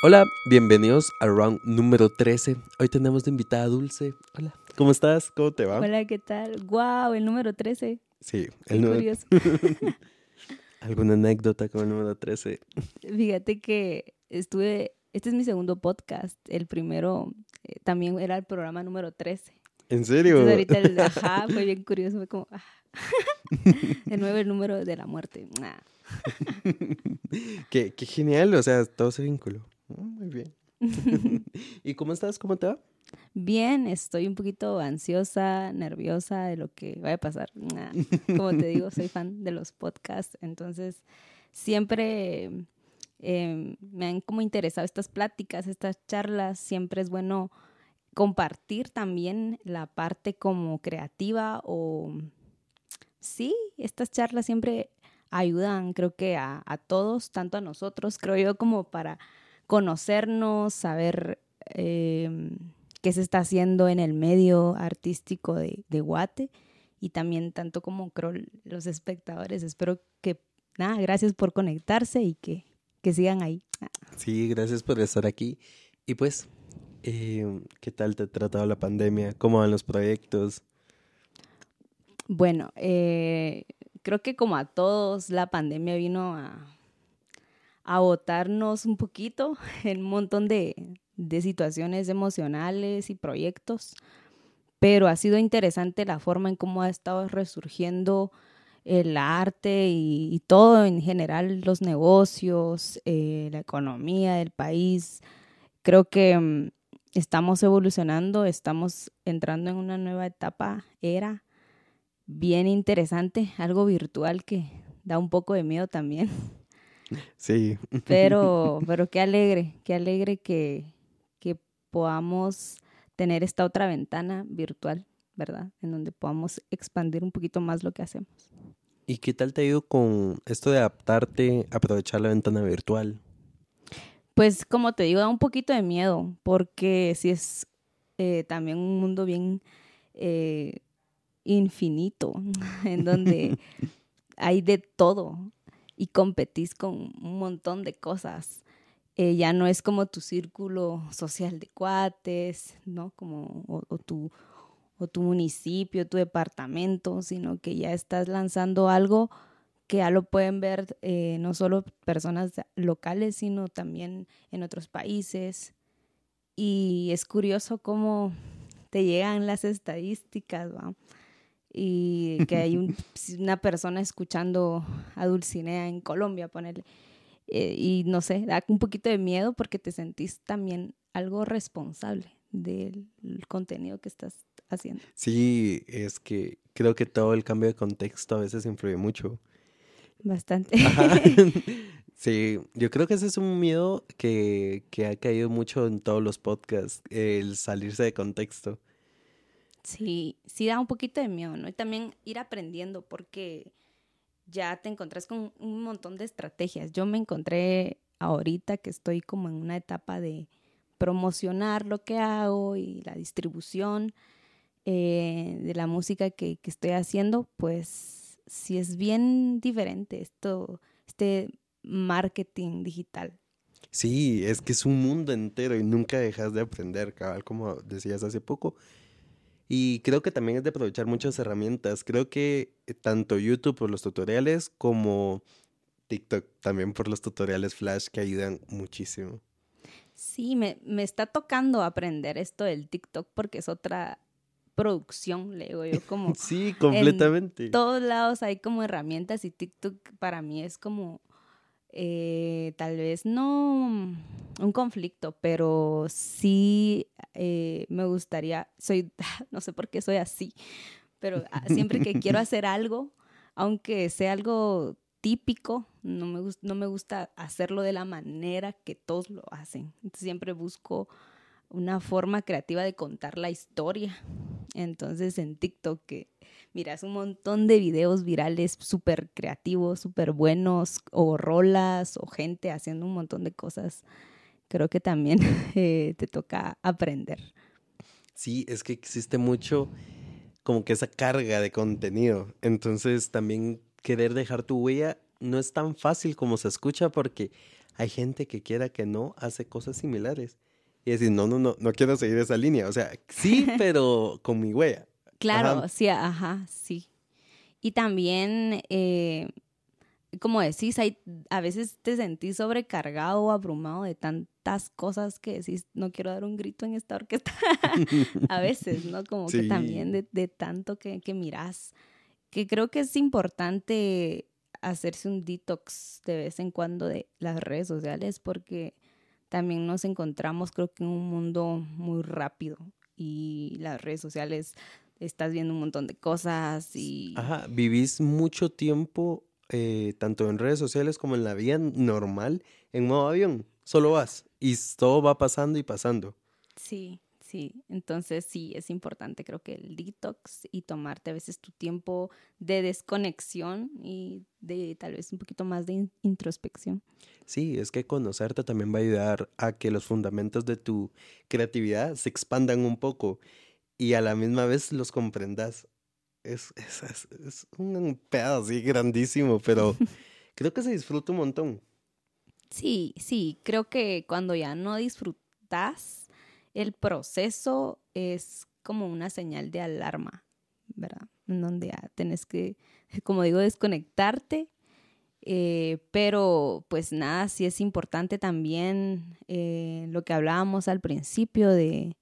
Hola, bienvenidos a round número 13. Hoy tenemos de invitada a Dulce. Hola, ¿cómo estás? ¿Cómo te va? Hola, ¿qué tal? ¡Wow! El número 13. Sí, el número. curioso. ¿Alguna anécdota con el número 13? Fíjate que estuve. Este es mi segundo podcast. El primero eh, también era el programa número 13. ¿En serio? Entonces, ahorita el ajá fue bien curioso. Fue como. ah. De nuevo el número de la muerte. Ah. qué, qué genial, o sea, todo se vinculó. Oh, muy bien. ¿Y cómo estás? ¿Cómo te va? Bien, estoy un poquito ansiosa, nerviosa de lo que vaya a pasar. Como te digo, soy fan de los podcasts, entonces siempre eh, me han como interesado estas pláticas, estas charlas. Siempre es bueno compartir también la parte como creativa o sí, estas charlas siempre ayudan, creo que a, a todos, tanto a nosotros, creo yo, como para conocernos, saber eh, qué se está haciendo en el medio artístico de, de Guate y también tanto como creo los espectadores. Espero que, nada, gracias por conectarse y que, que sigan ahí. Sí, gracias por estar aquí. Y pues, eh, ¿qué tal te ha tratado la pandemia? ¿Cómo van los proyectos? Bueno, eh, creo que como a todos, la pandemia vino a, a botarnos un poquito en un montón de, de situaciones emocionales y proyectos, pero ha sido interesante la forma en cómo ha estado resurgiendo el arte y, y todo en general, los negocios, eh, la economía del país. Creo que mm, estamos evolucionando, estamos entrando en una nueva etapa, era bien interesante, algo virtual que da un poco de miedo también. Sí. Pero, pero qué alegre, qué alegre que, que podamos tener esta otra ventana virtual, ¿verdad? En donde podamos expandir un poquito más lo que hacemos. ¿Y qué tal te ha ido con esto de adaptarte, aprovechar la ventana virtual? Pues como te digo, da un poquito de miedo, porque sí es eh, también un mundo bien eh, infinito, en donde hay de todo y competís con un montón de cosas. Eh, ya no es como tu círculo social de cuates, ¿no? Como, o, o tu, o tu municipio, tu departamento, sino que ya estás lanzando algo que ya lo pueden ver eh, no solo personas locales, sino también en otros países. Y es curioso cómo te llegan las estadísticas. Y que hay un- una persona escuchando a Dulcinea en Colombia, ponerle. Eh, y no sé, da un poquito de miedo porque te sentís también algo responsable del contenido que estás haciendo. Sí, es que creo que todo el cambio de contexto a veces influye mucho. Bastante. Ajá. Sí, yo creo que ese es un miedo que, que ha caído mucho en todos los podcasts, el salirse de contexto. Sí, sí da un poquito de miedo, ¿no? Y también ir aprendiendo porque ya te encontrás con un montón de estrategias. Yo me encontré ahorita que estoy como en una etapa de promocionar lo que hago y la distribución eh, de la música que, que estoy haciendo, pues sí es bien diferente esto, este marketing digital. Sí, es que es un mundo entero y nunca dejas de aprender, cabal, como decías hace poco. Y creo que también es de aprovechar muchas herramientas. Creo que eh, tanto YouTube por los tutoriales como TikTok también por los tutoriales Flash que ayudan muchísimo. Sí, me, me está tocando aprender esto del TikTok porque es otra producción, le digo yo, como Sí, completamente. en todos lados hay como herramientas y TikTok para mí es como eh, tal vez no un conflicto, pero sí eh, me gustaría, soy, no sé por qué soy así, pero ah, siempre que quiero hacer algo, aunque sea algo típico, no me, no me gusta hacerlo de la manera que todos lo hacen. Siempre busco una forma creativa de contar la historia. Entonces en TikTok que miras un montón de videos virales súper creativos, súper buenos, o rolas, o gente haciendo un montón de cosas. Creo que también eh, te toca aprender. Sí, es que existe mucho como que esa carga de contenido. Entonces también querer dejar tu huella no es tan fácil como se escucha porque hay gente que quiera que no hace cosas similares. Y decir, no, no, no, no quiero seguir esa línea. O sea, sí, pero con mi huella. Claro, sí, ajá, sí. Y también, eh, como decís, hay, a veces te sentís sobrecargado o abrumado de tantas cosas que decís, no quiero dar un grito en esta orquesta. a veces, ¿no? Como que también de, de tanto que, que mirás. Que creo que es importante hacerse un detox de vez en cuando de las redes sociales porque también nos encontramos creo que en un mundo muy rápido y las redes sociales estás viendo un montón de cosas y... Ajá, vivís mucho tiempo, eh, tanto en redes sociales como en la vida normal, en modo avión. Solo vas y todo va pasando y pasando. Sí, sí. Entonces sí, es importante creo que el detox y tomarte a veces tu tiempo de desconexión y de tal vez un poquito más de introspección. Sí, es que conocerte también va a ayudar a que los fundamentos de tu creatividad se expandan un poco y a la misma vez los comprendas. Es, es, un pedazo así grandísimo, pero creo que se disfruta un montón. Sí, sí, creo que cuando ya no disfrutas, el proceso es como una señal de alarma, ¿verdad? En donde ya tenés que, como digo, desconectarte. Eh, pero pues nada, sí es importante también eh, lo que hablábamos al principio de,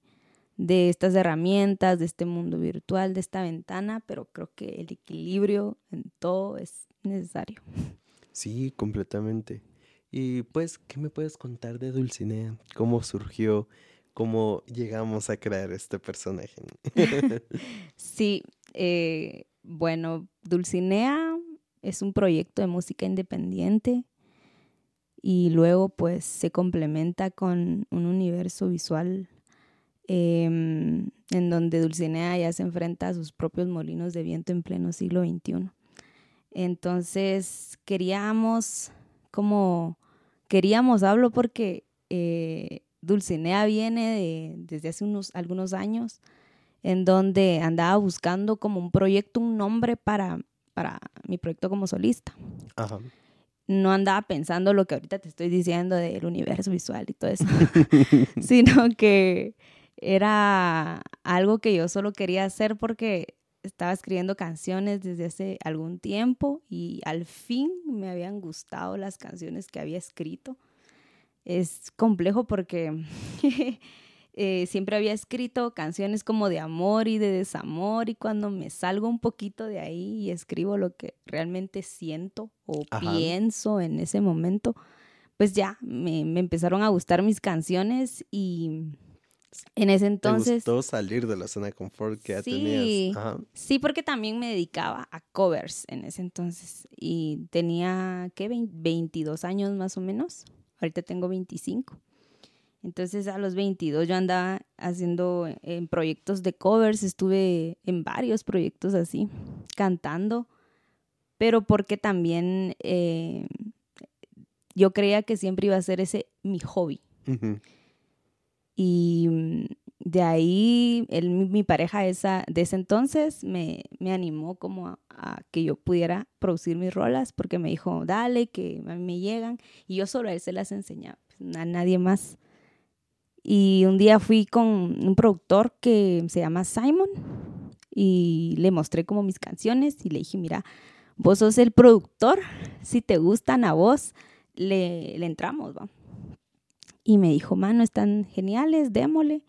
de estas herramientas, de este mundo virtual, de esta ventana, pero creo que el equilibrio en todo es necesario. Sí, completamente. Y pues, ¿qué me puedes contar de Dulcinea? ¿Cómo surgió? ¿Cómo llegamos a crear este personaje? sí, eh, bueno, Dulcinea es un proyecto de música independiente y luego pues se complementa con un universo visual Em, en donde Dulcinea ya se enfrenta a sus propios molinos de viento en pleno siglo XXI. Entonces queríamos, como queríamos, hablo porque eh, Dulcinea viene desde hace unos, algunos años, en donde andaba buscando como un proyecto, un nombre para, para mi proyecto como solista. no andaba pensando lo que ahorita te estoy diciendo del universo visual y todo eso, sino que era algo que yo solo quería hacer porque estaba escribiendo canciones desde hace algún tiempo y al fin me habían gustado las canciones que había escrito. Es complejo porque eh, siempre había escrito canciones como de amor y de desamor y cuando me salgo un poquito de ahí y escribo lo que realmente siento o pienso en ese momento, pues ya me, me empezaron a gustar mis canciones y en ese entonces. ¿Te gustó salir de la zona de confort que ya tenías? Sí, porque también me dedicaba a covers en ese entonces. Y tenía, ¿qué? 22 años más o menos. Ahorita tengo 25. Entonces a los 22 yo andaba haciendo en proyectos de covers, estuve en varios proyectos así, cantando, pero porque también eh, yo creía que siempre iba a ser ese mi hobby. Y mm, de ahí mi pareja esa, de ese entonces me, me animó como a, que yo pudiera producir mis rolas porque me dijo, dale, que a mí me llegan. Y yo solo a él se las enseñaba, pues, a nadie más. Y un día fui con un productor que se llama Simon y le mostré como mis canciones y le dije, mira, vos sos el productor, si te gustan a vos, le, le entramos, va y me dijo, mano, están geniales, démosle.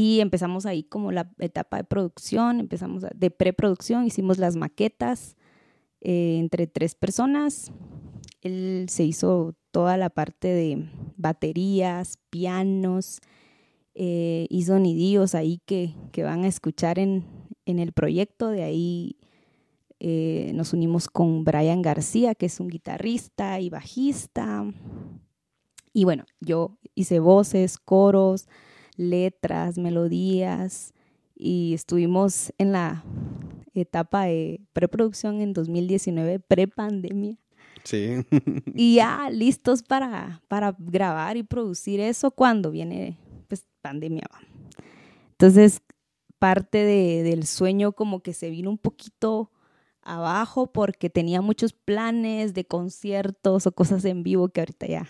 Y empezamos ahí como la etapa de producción, empezamos de preproducción, hicimos las maquetas eh, entre tres personas. Él se hizo toda la parte de baterías, pianos eh, y sonidillos ahí que, que, van a escuchar en, en el proyecto. De ahí eh, nos unimos con Brian García, que es un guitarrista y bajista. Y bueno, yo hice voces, coros, letras, melodías y estuvimos en la etapa de preproducción en 2019, prepandemia. Sí. y ya listos para, para grabar y producir eso cuando viene pues pandemia. Entonces, parte de, del sueño como que se vino un poquito abajo porque tenía muchos planes de conciertos o cosas en vivo que ahorita ya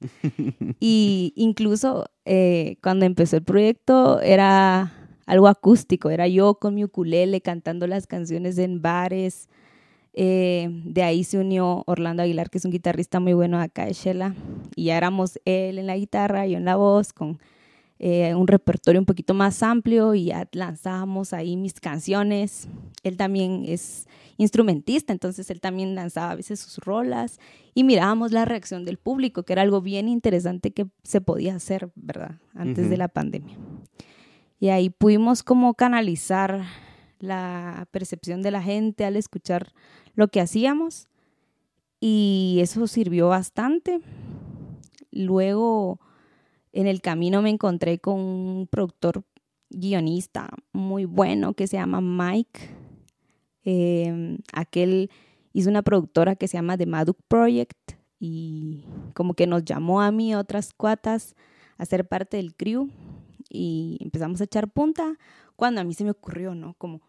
y incluso eh, cuando empezó el proyecto era algo acústico, era yo con mi ukulele cantando las canciones en bares. Eh, de ahí se unió Orlando Aguilar, que es un guitarrista muy bueno acá de Shela, y ya éramos él en la guitarra, yo en la voz, con eh, un repertorio un poquito más amplio y ya lanzábamos ahí mis canciones. Él también es instrumentista, entonces él también lanzaba a veces sus rolas y mirábamos la reacción del público, que era algo bien interesante que se podía hacer, ¿verdad? Antes de la pandemia. Y ahí pudimos como canalizar la percepción de la gente al escuchar lo que hacíamos y eso sirvió bastante. Luego en el camino me encontré con un productor guionista muy bueno que se llama Mike. Em, aquel hizo una productora que se llama The Maduk Project y como que nos llamó a mí otras cuatas a ser parte del crew y empezamos a echar punta cuando a mí se me ocurrió, ¿no? Como,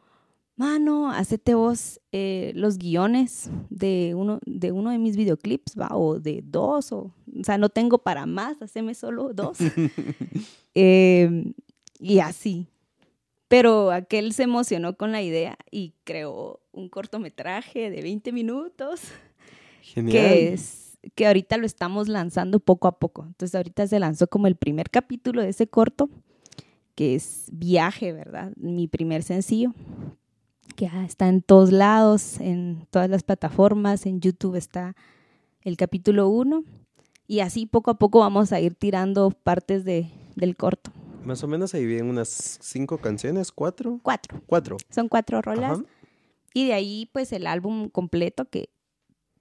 mano, hacete vos eh, los guiones de uno, de uno de mis videoclips, ¿va? O de dos, o, o sea, no tengo para más, haceme solo dos. Em, y así. Pero aquel se emocionó con la idea y creó un cortometraje de 20 minutos. Genial. Que es que ahorita lo estamos lanzando poco a poco. Entonces ahorita se lanzó como el primer capítulo de ese corto, que es Viaje, ¿verdad? Mi primer sencillo que está en todos lados, en todas las plataformas, en YouTube está el capítulo 1 y así poco a poco vamos a ir tirando partes de, del corto. Más o menos ahí vienen unas cinco canciones, cuatro. Cuatro. Cuatro. Son cuatro rolas. Y de ahí pues el álbum completo que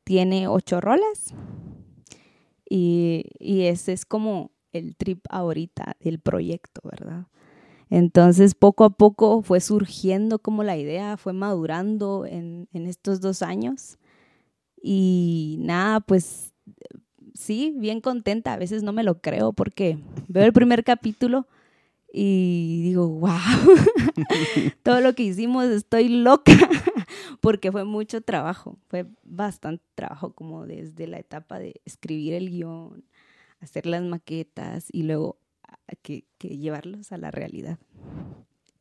tiene ocho rolas. Y, y ese es como el trip ahorita del proyecto, ¿verdad? Entonces, poco a poco fue surgiendo como la idea, fue madurando en, estos dos años. Y nada, pues sí, bien contenta. A veces no me lo creo porque veo el primer capítulo y digo, wow, todo lo que hicimos, estoy loca, porque fue mucho trabajo, fue bastante trabajo, como desde la etapa de escribir el guion, hacer las maquetas y luego que, llevarlos a la realidad.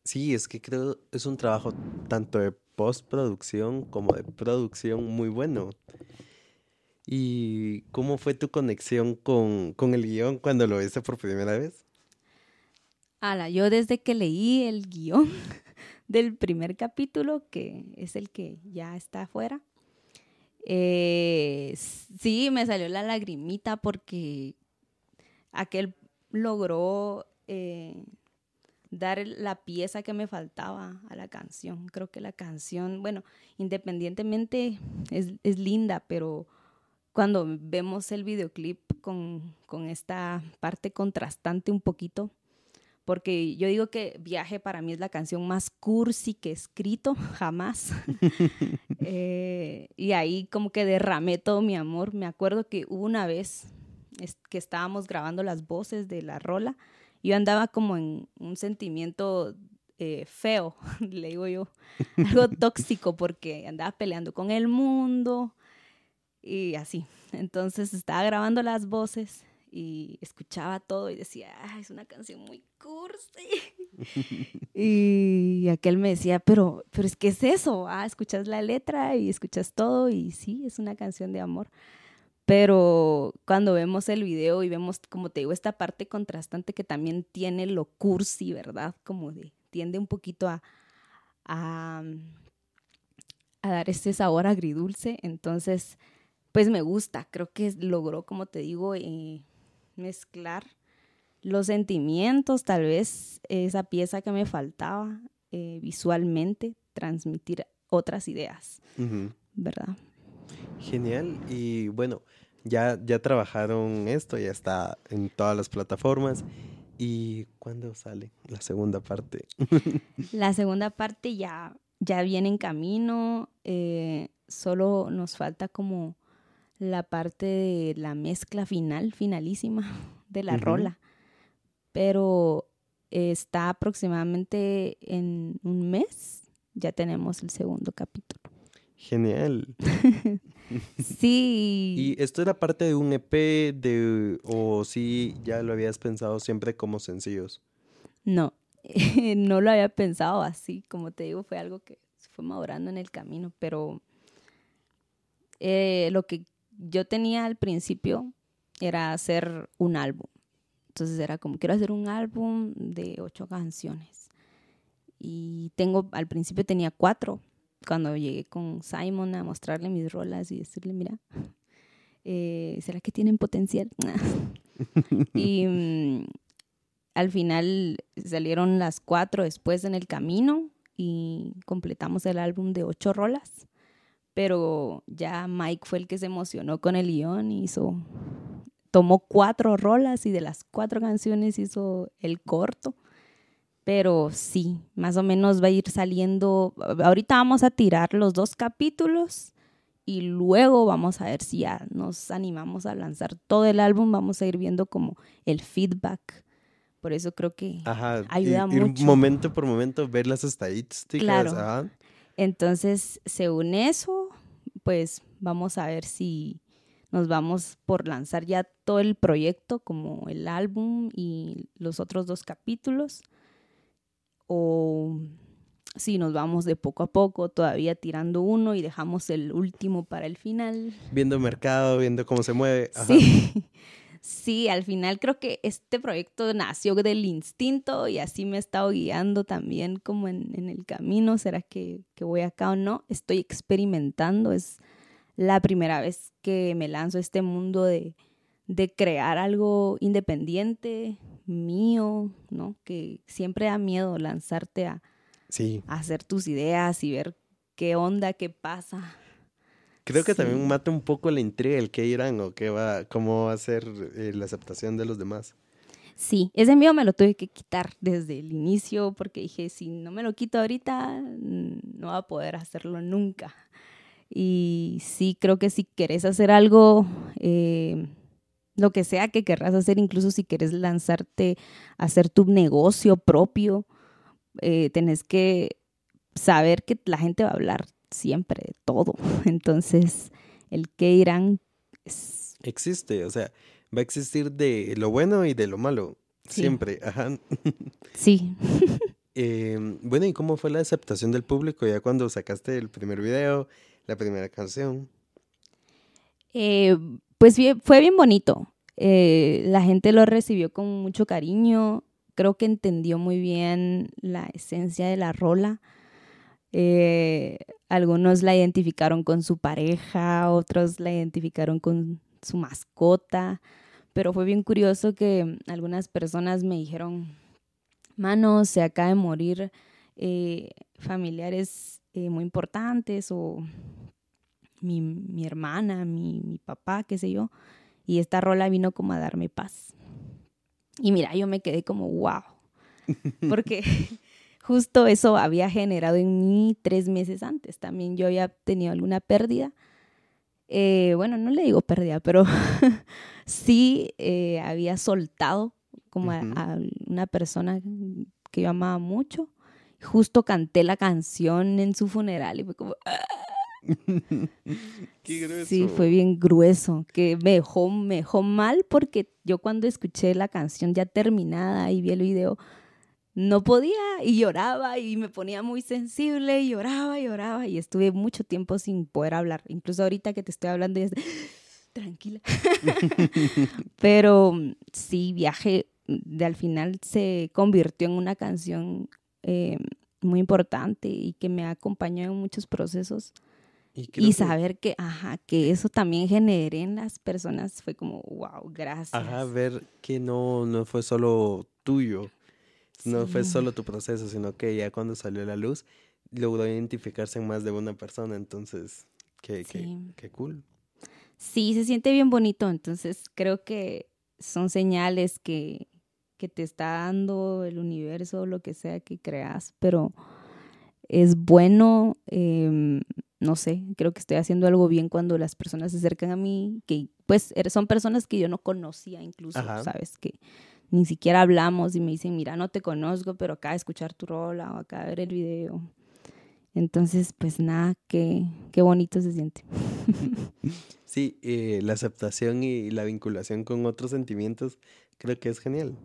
Sí, es que creo es un trabajo tanto de postproducción como de producción muy bueno. ¿Y cómo fue tu conexión con, con el guion cuando lo viste por primera vez? Yo desde que leí el guion del primer capítulo, que es el que ya está afuera, eh, sí, me salió la lagrimita porque aquel logró eh, dar la pieza que me faltaba a la canción. Creo que la canción, bueno, independientemente es, es linda, pero cuando vemos el videoclip con, con, esta parte contrastante un poquito, porque yo digo que Viaje para mí es la canción más cursi que he escrito jamás. Eh, y ahí como que derramé todo mi amor. Me acuerdo que una vez que estábamos grabando las voces de la rola, yo andaba como en un sentimiento eh, feo, le digo yo, algo tóxico porque andaba peleando con el mundo y así. Entonces estaba grabando las voces y escuchaba todo y decía, es una canción muy cursi. y aquel me decía, pero, pero es que es eso, ah, escuchas la letra y escuchas todo y sí, es una canción de amor. Pero cuando vemos el video y vemos, como te digo, esta parte contrastante que también tiene lo cursi, ¿verdad? Como de, tiende un poquito a, a, dar este sabor agridulce. Entonces, pues me gusta. Creo que logró, como te digo, eh, mezclar los sentimientos, tal vez esa pieza que me faltaba eh, visualmente, transmitir otras ideas, ¿verdad? Genial. Y bueno, ya, ya trabajaron esto, ya está en todas las plataformas. ¿Y cuándo sale la segunda parte? la segunda parte ya, ya viene en camino. Eh, solo nos falta como la parte de la mezcla final, finalísima de la rola. Pero está aproximadamente en un mes, ya tenemos el segundo capítulo. Genial. sí. ¿Y esto era parte de un EP de o sí ya lo habías pensado siempre como sencillos? No, no lo había pensado así, como te digo, fue algo que se fue madurando en el camino, pero eh, lo que yo tenía al principio era hacer un álbum. Entonces era como, quiero hacer un álbum de ocho canciones. Y tengo, al principio tenía cuatro. Cuando llegué con Simon a mostrarle mis rolas y decirle, mira, eh, ¿será que tienen potencial? y mm, al final salieron las cuatro después en el camino y completamos el álbum de ocho rolas. Pero ya Mike fue el que se emocionó con el guion y hizo tomó cuatro rolas y de las cuatro canciones hizo el corto. Pero sí, más o menos va a ir saliendo. Ahorita vamos a tirar los dos capítulos y luego vamos a ver si ya nos animamos a lanzar todo el álbum. Vamos a ir viendo como el feedback. Por eso creo que ayuda mucho. momento por momento, ver las estadísticas. Claro. Entonces, según eso, pues vamos a ver si nos vamos por lanzar ya todo el proyecto como el álbum y los otros dos capítulos o si nos vamos de poco a poco, todavía tirando uno y dejamos el último para el final. Viendo el mercado, viendo cómo se mueve. Sí. sí, al final creo que este proyecto nació del instinto y así me ha estado guiando también como en, en el camino. ¿Será que, que voy acá o no? Estoy experimentando, es la primera vez que me lanzo a este mundo de, crear algo independiente, mío, ¿no? Que siempre da miedo lanzarte a, hacer tus ideas y ver qué onda, qué pasa. Creo que también mata un poco la intriga el qué irán o qué va, cómo va a ser eh, la aceptación de los demás. Sí, ese miedo me lo tuve que quitar desde el inicio porque dije, si no me lo quito ahorita, no va a poder hacerlo nunca. Y sí, creo que si querés hacer algo, eh, lo que sea que querrás hacer, incluso si querés lanzarte a hacer tu negocio propio, eh, tenés que saber que la gente va a hablar siempre de todo. Entonces, el que irán existe, o sea, va a existir de lo bueno y de lo malo. Siempre, ajá. Sí. Em, bueno, ¿y cómo fue la aceptación del público ya cuando sacaste el primer video? la primera canción? Eh, pues fue bien bonito. Eh, la gente lo recibió con mucho cariño. Creo que entendió muy bien la esencia de la rola. Eh, algunos la identificaron con su pareja, otros la identificaron con su mascota, pero fue bien curioso que algunas personas me dijeron, mano, se acaba de morir familiares eh, muy importantes o mi, mi hermana, mi, mi, papá, qué sé yo. Y esta rola vino como a darme paz. Y mira, yo me quedé como, wow. Porque justo eso había generado en mí tres meses antes. También yo había tenido alguna pérdida. Eh, bueno, no le digo pérdida, pero sí eh, había soltado como a, una persona que yo amaba mucho justo canté la canción en su funeral y fue como... Ah". Qué grueso. Sí, fue bien grueso, que me dejó, me dejó mal porque yo cuando escuché la canción ya terminada y vi el video, no podía y lloraba y me ponía muy sensible y lloraba y lloraba y estuve mucho tiempo sin poder hablar. Incluso ahorita que te estoy hablando ya tranquila. Pero sí, viaje de al final se convirtió en una canción eh, muy importante y que me acompañó en muchos procesos. Y, saber que, ajá, que eso también generé en las personas fue como, wow, gracias. Ajá, ver que no, no fue solo tuyo, no fue solo tu proceso, sino que ya cuando salió a la luz logró identificarse en más de una persona, entonces, qué, qué, qué cool. Sí, se siente bien bonito, entonces creo que son señales que, que te está dando el universo, lo que sea que creas, pero es bueno, em, no sé, creo que estoy haciendo algo bien cuando las personas se acercan a mí, que pues er, son personas que yo no conocía incluso, ¿sabes? Que ni siquiera hablamos y me dicen, mira, no te conozco, pero acá de escuchar tu rola o acá de ver el video. Entonces, pues nada, qué, qué bonito se siente. Sí, eh, la aceptación y la vinculación con otros sentimientos creo que es genial.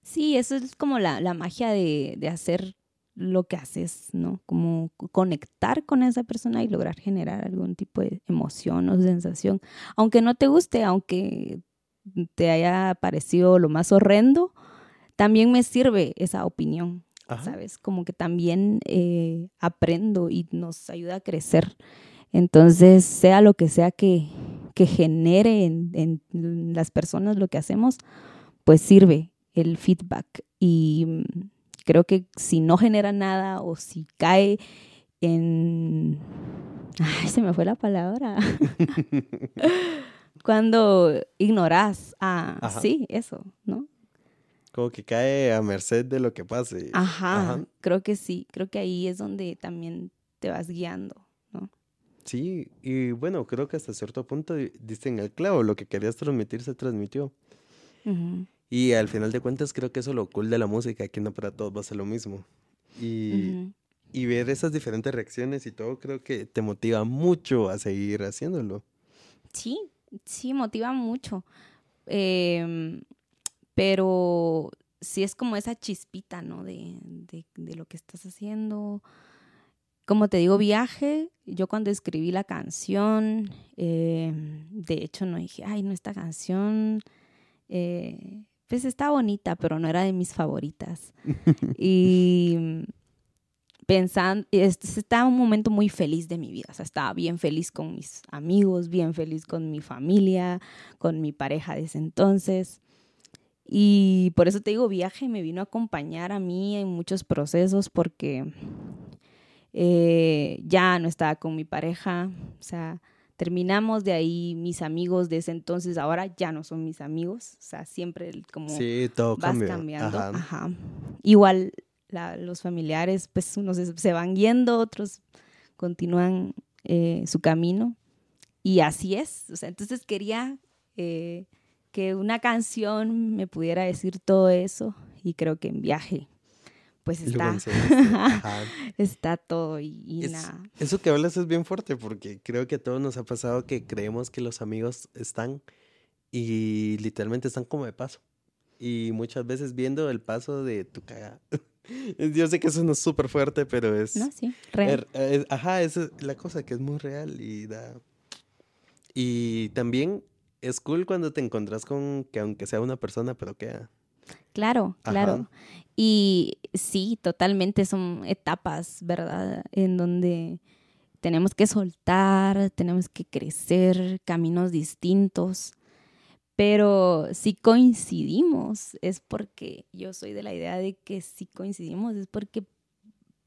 Sí, eso es como la, la magia de, de hacer lo que haces, ¿no? Como conectar con esa persona y lograr generar algún tipo de emoción o sensación. Aunque no te guste, aunque te haya parecido lo más horrendo, también me sirve esa opinión, ¿sabes? Como que también eh, aprendo y nos ayuda a crecer. Entonces, sea lo que sea que, que genere en, en las personas lo que hacemos, pues sirve el feedback. Y mm, creo que si no genera nada o si cae en... Ay, se me fue la palabra. Cuando ignoras, ah, sí, eso, ¿no? Como que cae a merced de lo que pase. Ajá, creo que sí, creo que ahí es donde también te vas guiando, ¿no? Sí, y bueno, creo que hasta cierto punto diste en el clavo, lo que querías transmitir se transmitió. Y al final de cuentas creo que eso es lo cool de la música, que no para todos va a ser lo mismo. Y, y ver esas diferentes reacciones y todo creo que te motiva mucho a seguir haciéndolo. Sí, sí, motiva mucho. Em, pero sí es como esa chispita, ¿no? De, de, de, lo que estás haciendo. Como te digo, viaje. Yo cuando escribí la canción, eh, de hecho no dije, ay, no, esta canción eh, pues está bonita, pero no era de mis favoritas. y pensando, estaba un momento muy feliz de mi vida, o sea, estaba bien feliz con mis amigos, bien feliz con mi familia, con mi pareja de ese entonces. Y por eso te digo, viaje me vino a acompañar a mí en muchos procesos porque eh, ya no estaba con mi pareja, o sea, terminamos de ahí mis amigos de ese entonces ahora ya no son mis amigos o sea siempre como sí, todo vas cambiando Ajá. igual los familiares pues unos se, van yendo otros continúan eh, su camino y así es o sea entonces quería eh, que una canción me pudiera decir todo eso y creo que en viaje pues está, está todo y, nada. Eso que hablas es bien fuerte porque creo que a todos nos ha pasado que creemos que los amigos están y literalmente están como de paso. Y muchas veces viendo el paso de tu cagada. Yo sé que eso no es súper fuerte, pero es... No, sí, real. Er, ajá, esa es la cosa que es muy real y da... Y también es cool cuando te encontrás con que aunque sea una persona, pero queda. Claro, claro. Y sí, totalmente son etapas, ¿verdad? En donde tenemos que soltar, tenemos que crecer, caminos distintos. Pero si coincidimos es porque yo soy de la idea de que si coincidimos es porque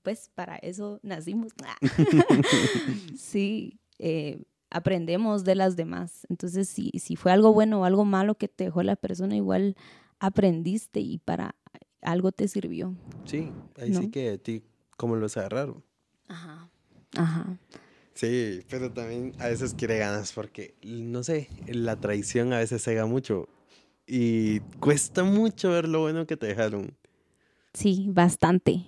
pues para eso nacimos. sí, eh, aprendemos de las demás. Entonces, si, si fue algo bueno o algo malo que te dejó la persona, igual aprendiste y para algo te sirvió. Sí, ahí sí que a ti, ¿cómo lo agarraron? Ajá, ajá. Sí, pero también a veces quiere ganas porque, no sé, la traición a veces cega mucho y cuesta mucho ver lo bueno que te dejaron. Sí, bastante.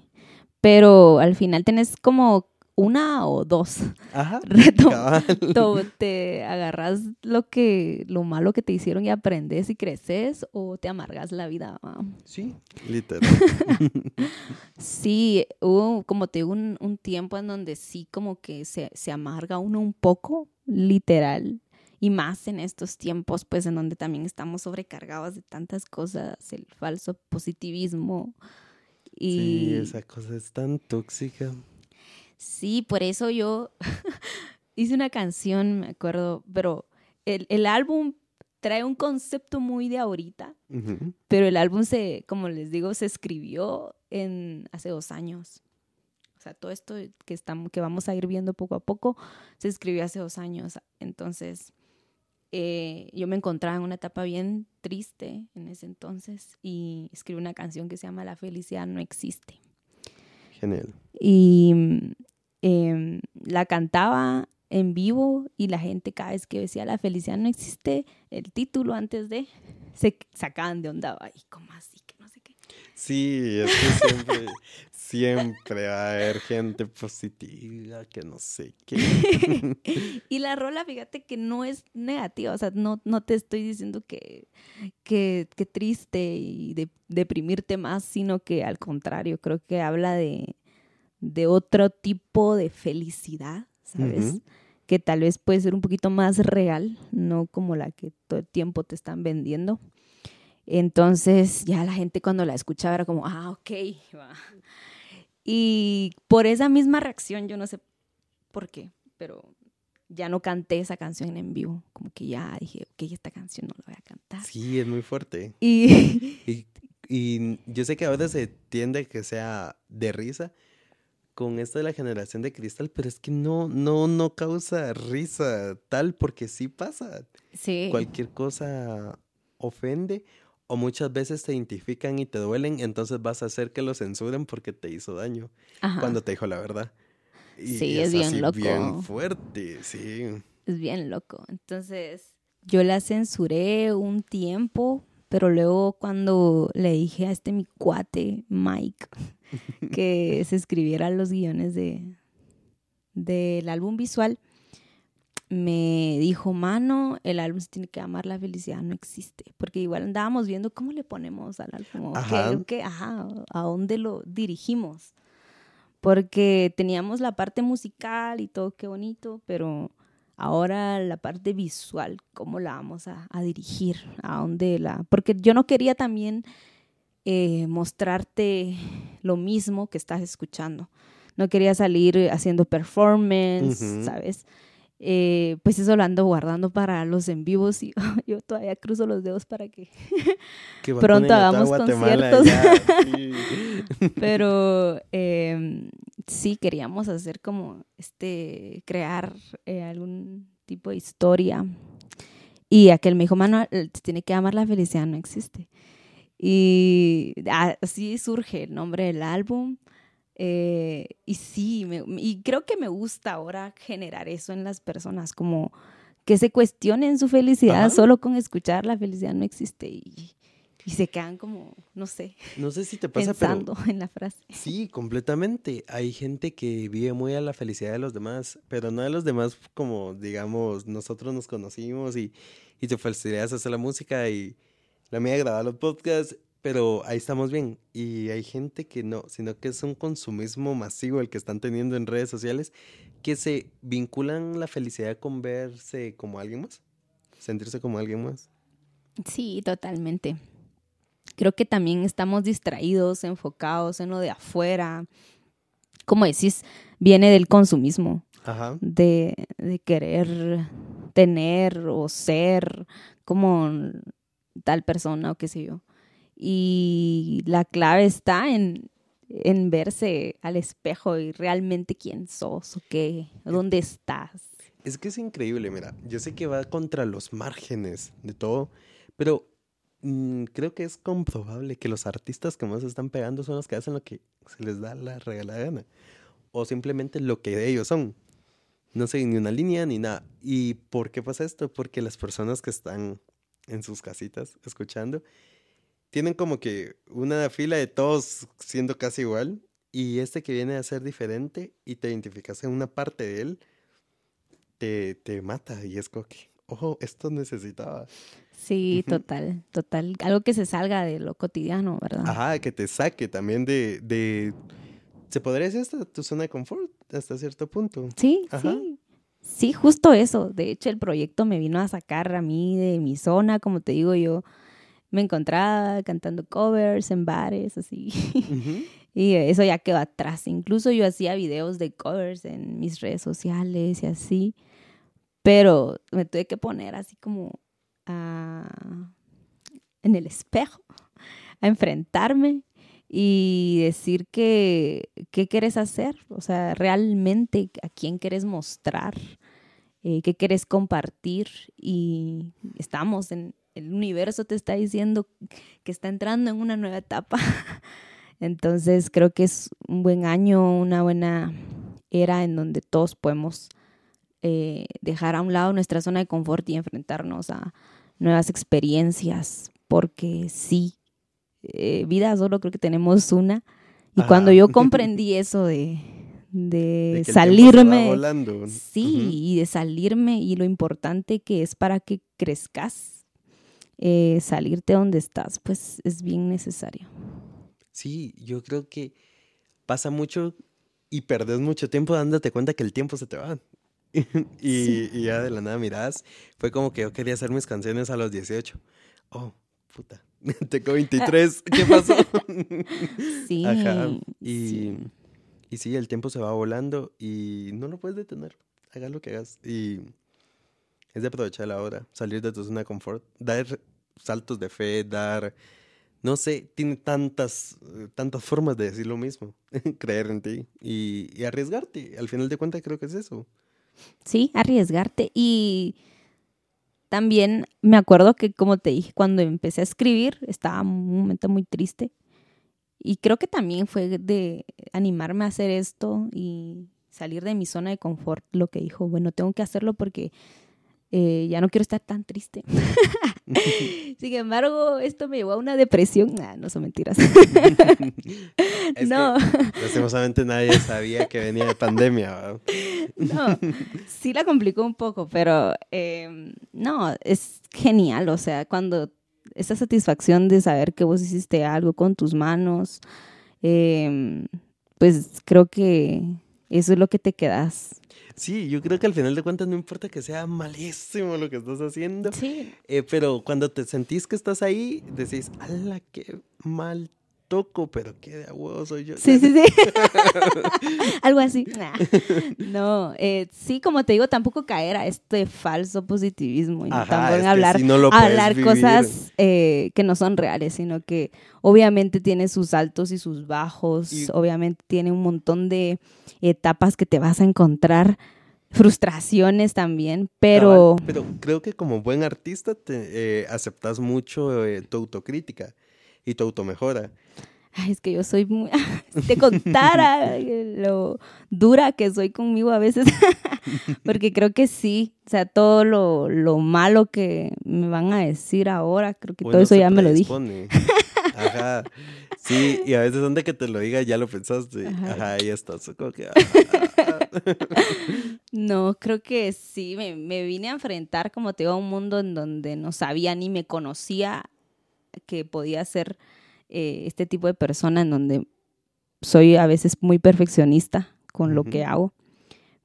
Pero al final tenés como una o dos. Ajá. te agarras lo que, lo malo que te hicieron y aprendes y creces o te amargas la vida. Sí, literal. sí, hubo, como te digo, un, un, tiempo en donde sí como que se, se amarga uno un poco, literal. Y más en estos tiempos, pues en donde también estamos sobrecargados de tantas cosas, el falso positivismo. Y... Sí, esa cosa es tan tóxica. Sí, por eso yo hice una canción, me acuerdo, pero el, el, álbum trae un concepto muy de ahorita, pero el álbum se, como les digo, se escribió en hace dos años. O sea, todo esto que, estamos, que vamos a ir viendo poco a poco se escribió hace dos años. Entonces, eh, yo me encontraba en una etapa bien triste en ese entonces y escribí una canción que se llama La felicidad no existe. Genial. Y Em, la cantaba en vivo y la gente cada vez que decía la felicidad no existe, el título antes de, se sacaban de onda, ay, ¿cómo así? Que no sé qué. Sí, es que siempre, siempre va a haber gente positiva que no sé qué. y la rola, fíjate que no es negativa, o sea, no, no te estoy diciendo que, que, triste y de, deprimirte más, sino que al contrario, creo que habla de, de otro tipo de felicidad, ¿sabes? Que tal vez puede ser un poquito más real, no como la que todo el tiempo te están vendiendo. Entonces ya la gente cuando la escuchaba era como, ah, ok. Y por esa misma reacción, yo no sé por qué, pero ya no canté esa canción en vivo. Como que ya dije, ok, esta canción no la voy a cantar. Sí, es muy fuerte. Y, y, yo sé que ahora se tiende que sea de risa con esto de la generación de cristal, pero es que no, no, no causa risa tal porque sí pasa. Sí. Cualquier cosa ofende o muchas veces te identifican y te duelen, entonces vas a hacer que lo censuren porque te hizo daño cuando te dijo la verdad. sí, es, bien loco. Bien fuerte, sí. Es bien loco. Entonces, yo la censuré un tiempo, pero luego cuando le dije a este mi cuate, Mike, que se escribiera los guiones de del álbum visual, me dijo, mano, el álbum se tiene que llamar La felicidad no existe, porque igual andábamos viendo cómo le ponemos al álbum, ajá. ajá, a dónde lo dirigimos, porque teníamos la parte musical y todo, qué bonito, pero ahora la parte visual, cómo la vamos a, dirigir, a dónde la, porque yo no quería también eh, mostrarte lo mismo que estás escuchando, no quería salir haciendo performance, ¿sabes? Eh, pues eso lo ando guardando para los en vivos y yo todavía cruzo los dedos para que, pronto hagamos conciertos. Pero em, sí queríamos hacer como este, crear eh, algún tipo de historia. Y aquel me dijo, mano, tiene que llamar La felicidad no existe. Y así surge el nombre del álbum. Eh, y sí, y creo que me gusta ahora generar eso en las personas, como que se cuestionen su felicidad solo con escuchar la felicidad no existe y, y, se quedan como, no sé. No sé si te pasa, pensando en la frase. Sí, completamente. Hay gente que vive muy a la felicidad de los demás, pero no de los demás como, digamos, nosotros nos conocimos y, y tu felicidad es hacer la música y la mía grabar los podcasts pero ahí estamos bien. Y hay gente que no, sino que es un consumismo masivo el que están teniendo en redes sociales, que se vinculan la felicidad con verse como alguien más, sentirse como alguien más. Sí, totalmente. Creo que también estamos distraídos, enfocados en lo de afuera. Como decís, viene del consumismo, Ajá. De, de querer tener o ser como tal persona o qué sé yo. Y la clave está en, en verse al espejo y realmente quién sos o qué, dónde estás. Es que es increíble, mira, yo sé que va contra los márgenes de todo, pero mm, creo que es comprobable que los artistas que más están pegando son los que hacen lo que se les da la regalada gana, o simplemente lo que ellos son. No sé, ni una línea ni nada. ¿Y por qué pasa esto? Porque las personas que están en sus casitas escuchando tienen como que una fila de todos siendo casi igual y este que viene a ser diferente y te identificas en una parte de él, te, te mata y es como que, ojo, esto necesitaba. Sí, total, total. Algo que se salga de lo cotidiano, ¿verdad? Ajá, que te saque también de, de ¿se podría decir hasta tu zona de confort hasta cierto punto? Sí, sí. Sí, justo eso. De hecho, el proyecto me vino a sacar a mí de mi zona, como te digo yo me encontraba cantando covers en bares, así. y eso ya quedó atrás. Incluso yo hacía videos de covers en mis redes sociales y así. Pero me tuve que poner así como en el espejo, a enfrentarme y decir que, qué quieres hacer, o sea, realmente a quién quieres mostrar, eh, qué quieres compartir. Y estamos en, el universo te está diciendo que está entrando en una nueva etapa. Entonces creo que es un buen año, una buena era en donde todos podemos eh, dejar a un lado nuestra zona de confort y enfrentarnos a nuevas experiencias, porque sí, eh, vida solo creo que tenemos una. Y cuando yo comprendí eso de, de, salirme, sí, y de salirme y lo importante que es para que crezcas, eh, salirte donde estás, pues es bien necesario. Sí, yo creo que pasa mucho y perdes mucho tiempo dándote cuenta que el tiempo se te va. y, ya de la nada mirás, fue como que yo quería hacer mis canciones a los 18. Oh, puta, tengo 23, ¿qué pasó? sí. Ajá. Y, y sí, el tiempo se va volando y no lo puedes detener. Hagas lo que hagas. Y es de aprovechar la hora, salir de tu zona de confort, dar saltos de fe, dar, no sé, tiene tantas, tantas formas de decir lo mismo, creer en ti y, y, arriesgarte. Al final de cuentas creo que es eso. Sí, arriesgarte y también me acuerdo que, como te dije, cuando empecé a escribir, estaba un momento muy triste. Y creo que también fue de animarme a hacer esto y salir de mi zona de confort lo que dijo, bueno, tengo que hacerlo porque eh, ya no quiero estar tan triste. Sin embargo, esto me llevó a una depresión. Nah, no son mentiras. no. lastimosamente nadie sabía que venía de pandemia. no, sí la complicó un poco, pero em, no, es genial. O sea, cuando esa satisfacción de saber que vos hiciste algo con tus manos, em, pues creo que eso es lo que te quedas Sí, yo creo que al final de cuentas no importa que sea malísimo lo que estás haciendo. Sí. Eh, pero cuando te sentís que estás ahí, decís, ¡ala, qué mal toco! Pero qué de agua soy yo. Sí, sí, sí. Algo así. No, eh, sí, como te digo, tampoco caer a este falso positivismo. Y tampoco hablar, hablar cosas eh, que no son reales, sino que obviamente tiene sus altos y sus bajos. Obviamente tiene un montón de etapas que te vas a encontrar, frustraciones también, pero... pero creo que como buen artista te eh, aceptas mucho eh, tu autocrítica y tu automejora. Ay, es que yo soy muy... si te contara lo dura que soy conmigo a veces, porque creo que sí, o sea, todo lo, lo, malo que me van a decir ahora, creo que todo eso ya me lo dije. Ajá. Sí, y a veces donde que te lo diga ya lo pensaste. Ajá, ahí estás. Ah, ah, ah. no, creo que sí, me, me, vine a enfrentar, como te digo, a un mundo en donde no sabía ni me conocía que podía ser eh, este tipo de persona, en donde soy a veces muy perfeccionista con lo que hago.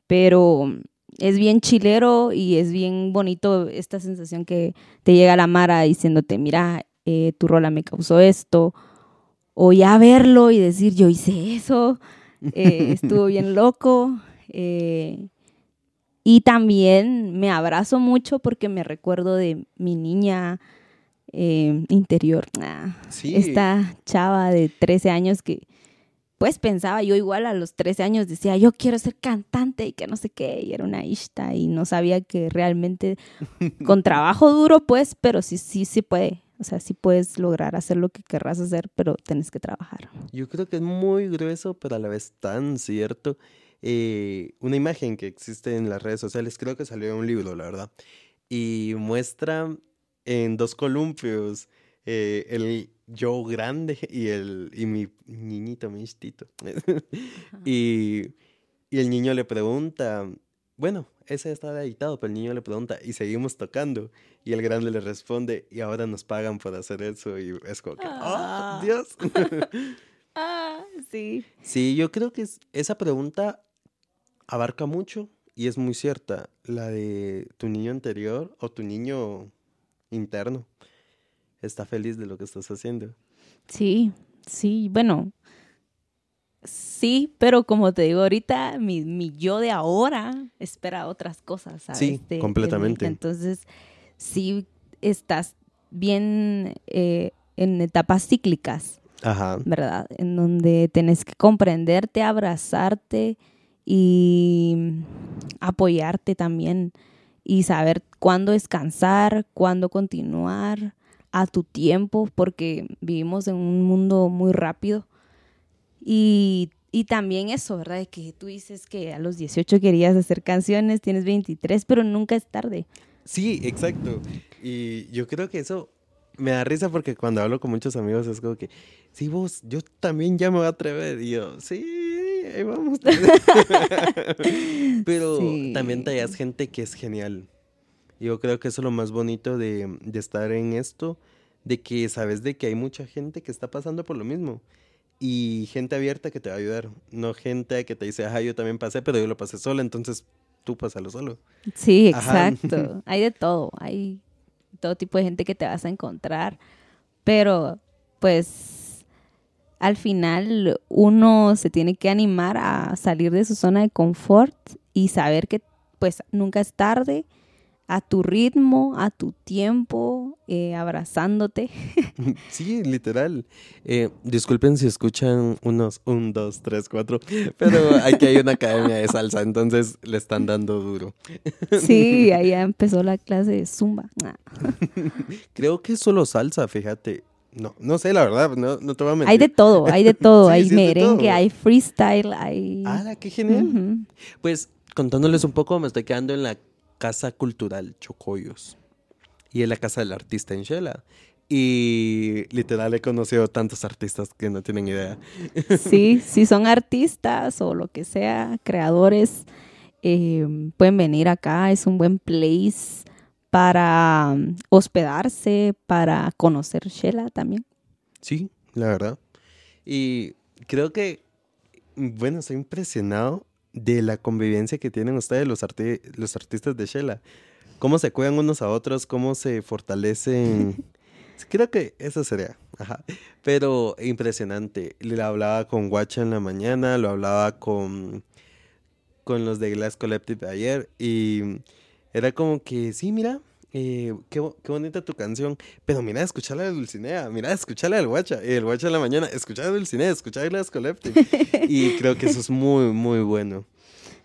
Pero es bien chilero y es bien bonito esta sensación que te llega a la Mara diciéndote, mira, eh, tu rola me causó esto, o ya verlo y decir, yo hice eso, eh, estuvo bien loco. Eh, y también me abrazo mucho porque me recuerdo de mi niña interior, ah, esta chava de 13 años que pues pensaba yo igual a los 13 años decía yo quiero ser cantante y que no sé qué y era una ishta y no sabía que realmente con trabajo duro pues pero sí sí sí puede o sea, sí puedes lograr hacer lo que querrás hacer, pero tienes que trabajar. Yo creo que es muy grueso, pero a la vez tan cierto. Eh, una imagen que existe en las redes sociales, creo que salió en un libro, la verdad, y muestra en dos columpios eh, el yo grande y, el, y mi niñito, mi y, y el niño le pregunta, bueno, ese está editado, pero el niño le pregunta, y seguimos tocando. Y el grande le responde, y ahora nos pagan por hacer eso. Y es como que, ¡oh, ah. Dios! ah, sí. Sí, yo creo que esa pregunta abarca mucho y es muy cierta. La de tu niño anterior o tu niño interno está feliz de lo que estás haciendo. Sí, sí, bueno, Sí, pero como te digo ahorita, mi, mi yo de ahora espera otras cosas, ¿sabes? Sí, completamente. entonces, sí estás bien eh, en etapas cíclicas, Ajá. ¿verdad? En donde tienes que comprenderte, abrazarte y apoyarte también y saber cuándo descansar, cuándo continuar a tu tiempo, porque vivimos en un mundo muy rápido y, también eso, ¿verdad? De que tú dices que a los 18 querías hacer canciones, tienes 23, pero nunca es tarde. Sí, exacto. Y yo creo que eso me da risa porque cuando hablo con muchos amigos es como que, sí, vos, yo también ya me voy a atrever. Y yo, sí, ahí vamos. Pero Sí. también te hallas gente que es genial. Yo creo que eso es lo más bonito de, de estar en esto, de que sabes de que hay mucha gente que está pasando por lo mismo. Y gente abierta que te va a ayudar. No gente que te dice, ajá, yo también pasé, pero yo lo pasé sola, entonces tú pásalo solo. Sí, Ajá. exacto. Hay de todo. Hay todo tipo de gente que te vas a encontrar. Pero, pues, al final uno se tiene que animar a salir de su zona de confort y saber que, pues, nunca es tarde, a tu ritmo, a tu tiempo, eh, abrazándote. Sí, literal. Eh, disculpen si escuchan unos un, dos, tres, cuatro, pero aquí hay una academia de salsa, entonces le están dando duro. Sí, ahí ya empezó la clase de zumba. Creo que es solo salsa, fíjate. No, no sé, la verdad, no, no te voy a mentir. Hay de todo, hay de todo. Sí, hay sí, merengue, todo. hay freestyle, hay... ¡Hala, qué genial! Pues contándoles un poco, me estoy quedando en la Casa Cultural Chocoyos. Y en la Casa del Artista en Shela. Y literal he conocido tantos artistas que no tienen idea. Sí, si son artistas o lo que sea, creadores, eh, pueden venir acá. Es un buen place para um, hospedarse, para conocer Shela también. Sí, la verdad. Y creo que, bueno, estoy impresionado de la convivencia que tienen ustedes, los, arti- los artistas de Shela. Cómo se cuidan unos a otros, cómo se fortalecen. Creo que eso sería. Ajá. Pero impresionante. Le hablaba con Guacha en la mañana, lo hablaba con, con los de Glass Collective ayer y era como que, sí, mira, eh, qué, bo- qué bonita tu canción, pero mira, escuchala de Dulcinea, mira, escuchala del Guacha, y el Guacha en la mañana, escuchala de Dulcinea, escuchala de Collective. y creo que eso es muy, muy bueno.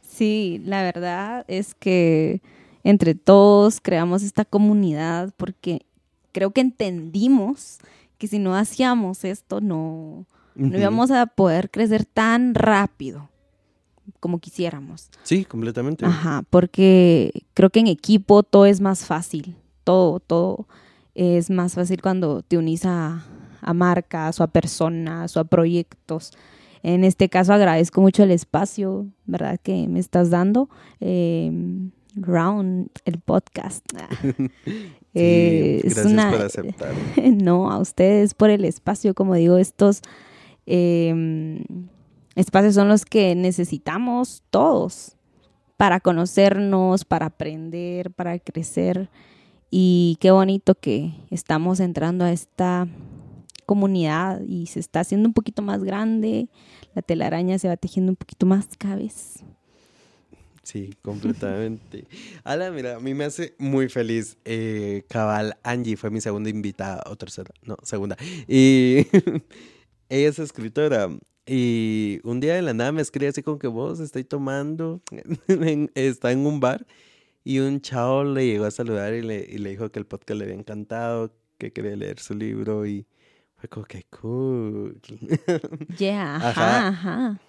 Sí, la verdad es que entre todos creamos esta comunidad porque creo que entendimos que si no hacíamos esto no, no íbamos a poder crecer tan rápido como quisiéramos. Sí, completamente. Ajá, porque creo que en equipo todo es más fácil, todo, todo es más fácil cuando te unís a, a marcas o a personas o a proyectos. En este caso agradezco mucho el espacio, ¿verdad? Que me estás dando. eh, Round, el podcast. Sí, Eh, es gracias una- por aceptar. no, a ustedes por el espacio, como digo, estos eh, espacios son los que necesitamos todos para conocernos, para aprender, para crecer. Y qué bonito que estamos entrando a esta comunidad y se está haciendo un poquito más grande, la telaraña se va tejiendo un poquito más cada. Sí, completamente. Ala, mira, a mí me hace muy feliz. Eh, cabal, Angie fue mi segunda invitada, o tercera, no, segunda. Y ella es escritora. Y un día de la nada me escribe así como que vos estoy tomando, en- está en un bar. Y un chavo le llegó a saludar y le, y le dijo que el podcast le había encantado, que quería leer su libro. Y fue como que cool. Yeah, Ajá. ajá.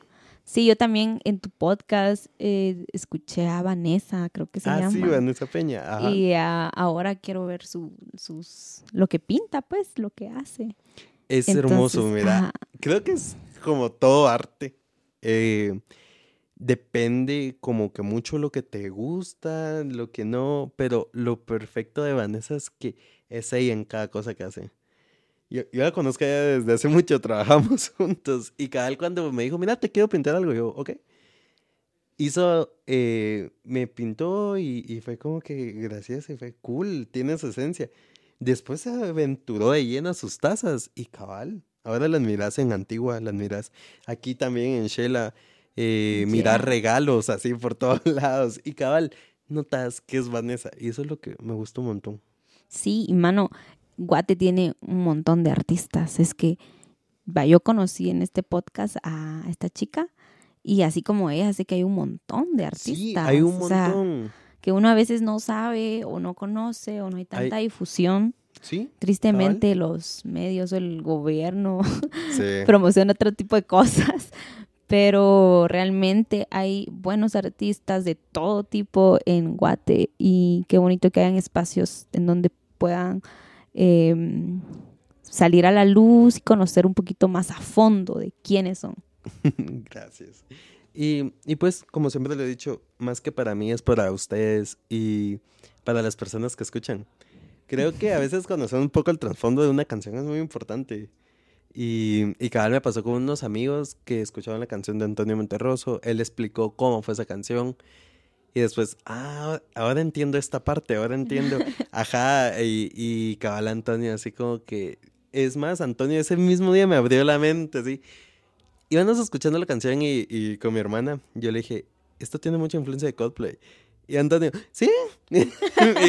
Sí, yo también en tu podcast eh, escuché a Vanessa, creo que se ah, llama. sí, Vanessa Peña. Ajá. Y ah, ahora quiero ver su, sus, lo que pinta, pues, lo que hace. Es hermoso, mira. ajá. Creo que es como todo arte. eh, depende como que mucho lo que te gusta, lo que no, pero lo perfecto de Vanessa es que es ella en cada cosa que hace. Yo, yo la conozco a ella desde hace mucho, trabajamos juntos y cada vez cuando me dijo, mira, te quiero pintar algo, yo, ok. Hizo, eh, me pintó y, y fue como que gracias y fue cool, tiene su esencia. Después se aventuró de lleno a sus tazas y cabal. Ahora las miras en Antigua, las miras aquí también en Shela. Eh, mirar regalos así por todos lados. Y cabal, notas que es Vanessa. Y eso es lo que me gustó un montón. Sí, y mano, Guate tiene un montón de artistas. Es que, va, yo conocí en este podcast a esta chica y así como ella, sé que hay un montón de artistas. Sí, hay un o sea, montón. Que uno a veces no sabe o no conoce o no hay tanta difusión. Sí, Tristemente los medios o el gobierno sí. promociona otro tipo de cosas, pero realmente hay buenos artistas de todo tipo en Guate y qué bonito que hayan espacios en donde puedan em, salir a la luz y conocer un poquito más a fondo de quiénes son. Gracias. Y, y, pues, como siempre le he dicho, más que para mí es para ustedes y para las personas que escuchan. Creo que a veces conocer un poco el trasfondo de una canción es muy importante. Y, y cada vez me pasó con unos amigos que escuchaban la canción de Antonio Monterroso. Él explicó cómo fue esa canción. Y después, ah, ahora entiendo esta parte, ahora entiendo. Ajá, y, y cabal Antonio, así como que. Es más, Antonio ese mismo día me abrió la mente, así íbamos escuchando la canción y, y, con mi hermana, yo le dije, esto tiene mucha influencia de Coldplay. Y Antonio, ¿sí? y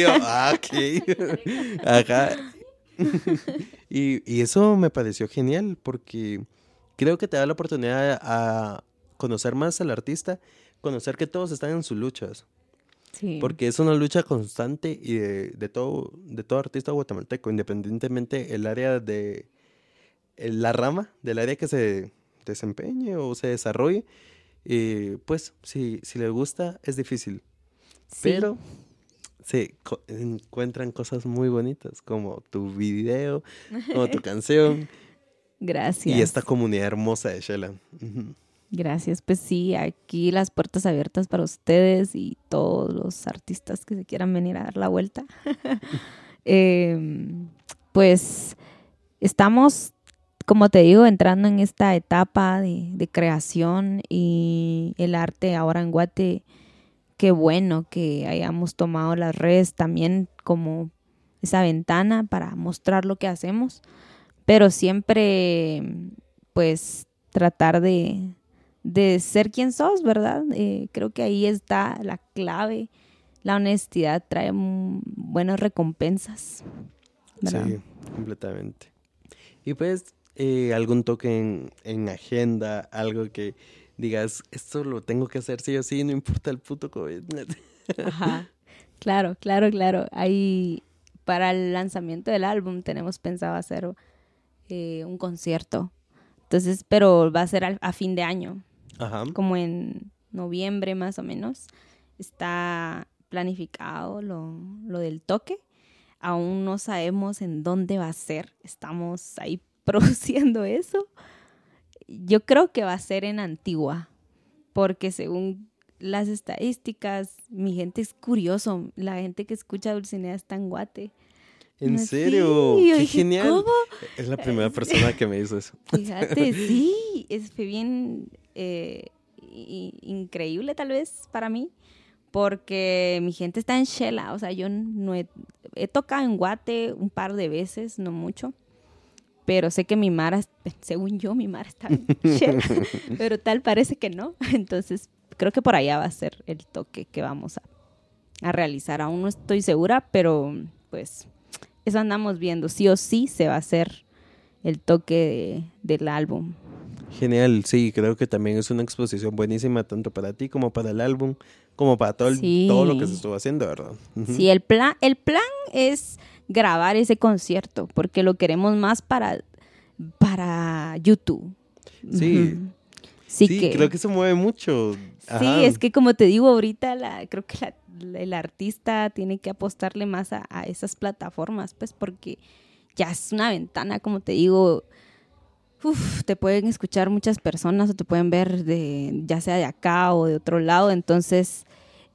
yo, ah, ok. Ajá. y, y, eso me pareció genial porque creo que te da la oportunidad a conocer más al artista, conocer que todos están en sus luchas. Sí. Porque es una lucha constante y de, de, todo, de todo artista guatemalteco, independientemente el área de, la rama del área que se desempeñe o se desarrolle, eh, pues si, si le gusta es difícil. Sí. Pero se encuentran cosas muy bonitas, como tu video, como tu canción. Gracias. Y esta comunidad hermosa de Shela. Gracias, pues sí, aquí las puertas abiertas para ustedes y todos los artistas que se quieran venir a dar la vuelta. eh, pues estamos como te digo, entrando en esta etapa de, creación y el arte ahora en Guate, qué bueno que hayamos tomado las redes también como esa ventana para mostrar lo que hacemos, pero siempre pues tratar de, de ser quien sos, ¿verdad? Eh, creo que ahí está la clave. La honestidad trae buenas recompensas. Sí, completamente. Y pues eh, algún toque en, en, agenda, algo que digas, esto lo tengo que hacer sí o sí, no importa el puto COVID. Ajá, claro, claro, claro. Ahí, para el lanzamiento del álbum tenemos pensado hacer eh, un concierto. Entonces, pero va a ser a, a fin de año. Ajá. Como en noviembre más o menos. Está planificado lo, lo del toque. Aún no sabemos en dónde va a ser. Estamos ahí produciendo eso, yo creo que va a ser en Antigua, porque según las estadísticas, mi gente es curioso, la gente que escucha Dulcinea está en Guate. ¿En serio? ¡Qué dije, genial! ¿cómo? Es la primera persona que me hizo eso. Fíjate, sí, fue bien eh, increíble tal vez para mí, porque mi gente está en Shela, o sea, yo no he, he tocado en Guate un par de veces, no mucho, pero sé que mi Mara, según yo, mi Mara está bien, pero tal parece que no. Entonces, creo que por allá va a ser el toque que vamos a, a realizar. Aún no estoy segura, pero pues eso andamos viendo. Sí o sí se va a hacer el toque de, del álbum. Genial, sí, creo que también es una exposición buenísima tanto para ti como para el álbum, como para todo, el, Sí. todo lo que se estuvo haciendo, ¿verdad? Sí, el plan, el plan es grabar ese concierto, porque lo queremos más para, para YouTube. Sí. Sí, Sí, que, creo que se mueve mucho. Ajá. Sí, es que como te digo ahorita, la, creo que la- la- el artista tiene que apostarle más a, a esas plataformas, pues porque ya es una ventana, como te digo, uf, te pueden escuchar muchas personas o te pueden ver de ya sea de acá o de otro lado, entonces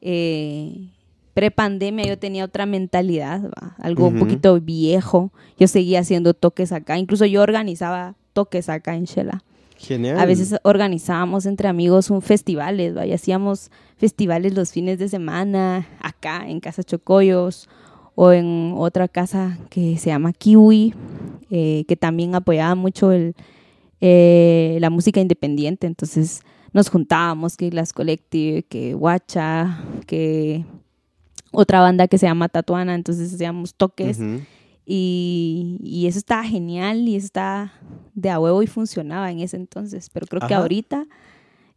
eh, pre-pandemia yo tenía otra mentalidad, ¿va? algo un poquito viejo, yo seguía haciendo toques acá, incluso yo organizaba toques acá en Shela. Genial. A veces organizábamos entre amigos un festivales, ¿va? y hacíamos festivales los fines de semana acá en Casa Chocollos o en otra casa que se llama Kiwi, eh, que también apoyaba mucho el, eh, la música independiente. Entonces nos juntábamos, que las Collective, que Guacha, que otra banda que se llama Tatuana, entonces hacíamos toques. Y, y eso estaba genial y eso estaba de a huevo y funcionaba en ese entonces. Pero creo que ahorita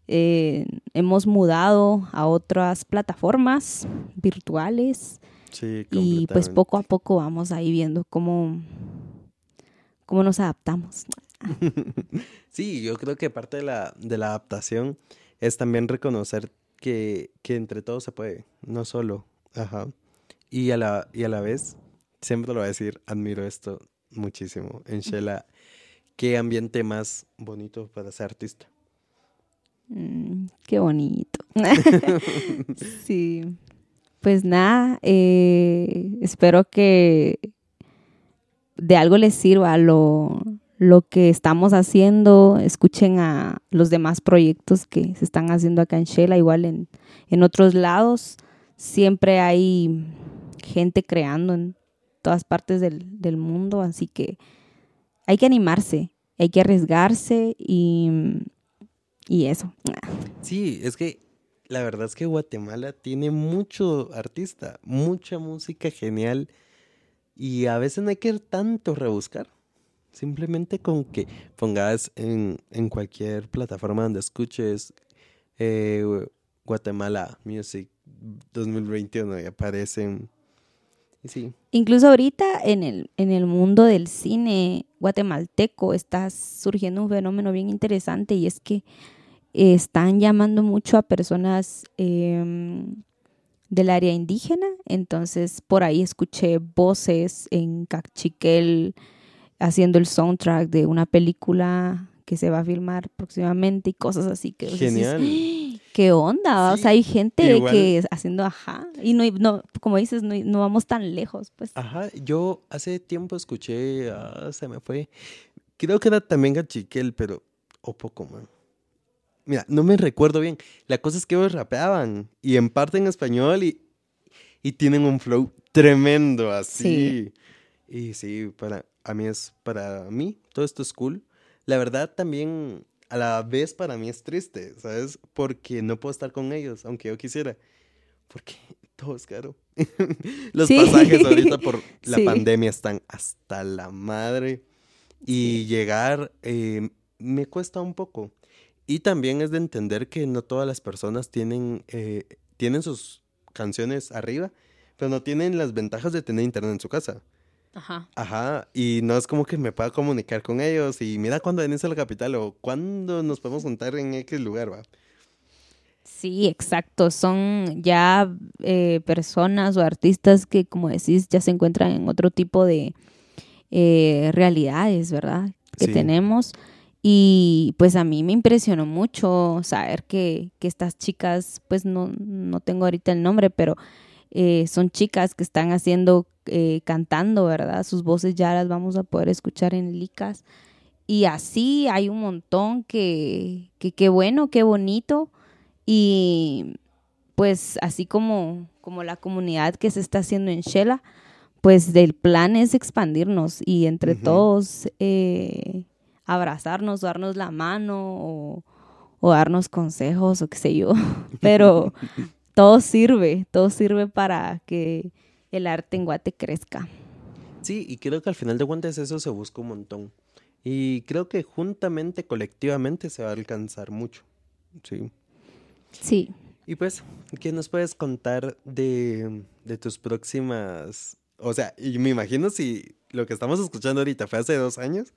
eh, hemos mudado a otras plataformas virtuales Sí, y pues poco a poco vamos ahí viendo cómo, cómo nos adaptamos. Sí, yo creo que parte de la, de la adaptación es también reconocer que, que entre todos se puede, no solo. Ajá. Y a la, y a la vez siempre lo voy a decir, admiro esto muchísimo. En Shela, ¿qué ambiente más bonito para ser artista? Mm, qué bonito. sí. Pues nada, eh, espero que de algo les sirva lo, lo que estamos haciendo. Escuchen a los demás proyectos que se están haciendo acá en Shela, igual en, en otros lados. Siempre hay gente creando en todas partes del, del mundo, así que hay que animarse, hay que arriesgarse y, y eso. Sí, es que la verdad es que Guatemala tiene mucho artista, mucha música genial y a veces no hay que tanto rebuscar. Simplemente con que pongas en, en cualquier plataforma donde escuches eh, Guatemala Music 2021 y aparecen Sí. Incluso ahorita en el, en el mundo del cine guatemalteco está surgiendo un fenómeno bien interesante y es que están llamando mucho a personas em, del área indígena. Entonces por ahí escuché voces en Cachiquel haciendo el soundtrack de una película que se va a filmar próximamente y cosas así que Genial. ¿Qué onda? o sea, hay gente que haciendo ajá. Y no, no como dices, no, no, vamos tan lejos, pues. Ajá, yo hace tiempo escuché, ah, se me fue. Creo que era también Gachiquel, pero. O poco, man. Mira, no me recuerdo bien. La cosa es que ellos rapeaban. Y en parte en español y, y tienen un flow tremendo así. Y sí, para a mí es para mí, todo esto es cool. La verdad también a la vez para mí es triste, ¿sabes? Porque no puedo estar con ellos, aunque yo quisiera. Porque todo es caro. Los pasajes ahorita por la pandemia están hasta la madre. Y llegar eh, me cuesta un poco. Y también es de entender que no todas las personas tienen, eh, tienen sus canciones arriba, pero no tienen las ventajas de tener internet en su casa. Ajá. Ajá, y no es como que me pueda comunicar con ellos y mira cuándo venís a la capital o cuándo nos podemos juntar en X lugar, va. Sí, exacto. Son ya eh, personas o artistas que, como decís, ya se encuentran en otro tipo de eh, realidades, ¿verdad? Que tenemos. Y pues a mí me impresionó mucho saber que, que estas chicas, pues no, no tengo ahorita el nombre, pero eh, son chicas que están haciendo, eh, cantando, ¿verdad? Sus voces ya las vamos a poder escuchar en Licas. Y así hay un montón que, que qué bueno, qué bonito. Y pues así como, como la comunidad que se está haciendo en Shela, pues del plan es expandirnos y entre todos eh, abrazarnos, darnos la mano o, o, darnos consejos o qué sé yo. Pero, todo sirve, todo sirve para que el arte en Guate crezca. Sí, y creo que al final de cuentas eso se busca un montón. Y creo que juntamente, colectivamente, se va a alcanzar mucho. Sí. Sí. Y pues, ¿qué nos puedes contar de, de tus próximas... O sea, y me imagino si lo que estamos escuchando ahorita fue hace dos años,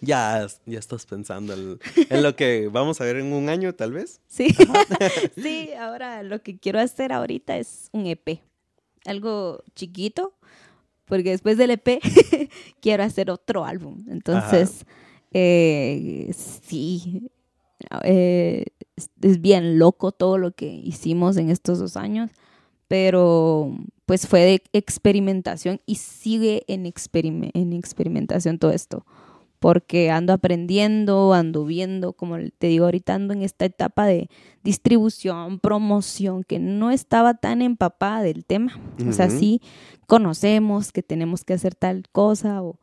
ya, ya estás pensando en, lo que vamos a ver en un año, tal vez. Sí. sí, ahora lo que quiero hacer ahorita es un EP. Algo chiquito, porque después del EP quiero hacer otro álbum. Entonces, eh, sí, eh, es bien loco todo lo que hicimos en estos dos años, pero pues fue de experimentación y sigue en, en experimentación todo esto porque ando aprendiendo, ando viendo, como te digo ahorita, ando en esta etapa de distribución, promoción, que no estaba tan empapada del tema. O sea, sí conocemos que tenemos que hacer tal cosa o,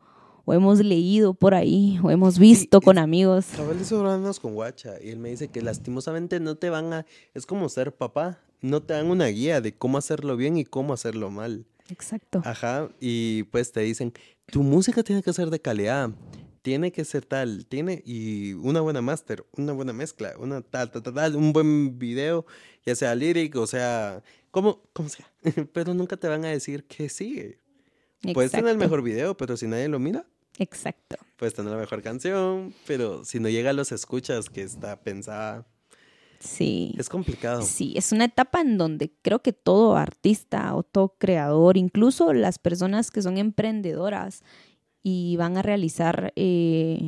hemos leído por ahí o hemos visto con amigos. Cabal de con Guacha y él me dice que lastimosamente no te van a, es como ser papá, no te dan una guía de cómo hacerlo bien y cómo hacerlo mal. Exacto. Ajá, y pues te dicen, tu música tiene que ser de calidad tiene que ser tal, tiene y una buena máster, una buena mezcla, una tal, tal, tal, un buen video, ya sea lyric o sea, como, como sea, pero nunca te van a decir que sigue. Puedes tener el mejor video, pero si nadie lo mira. Exacto. Puedes tener la mejor canción, pero si no llega a los escuchas que está pensada. Sí. Es complicado. Sí, es una etapa en donde creo que todo artista o todo creador, incluso las personas que son emprendedoras y van a realizar, eh,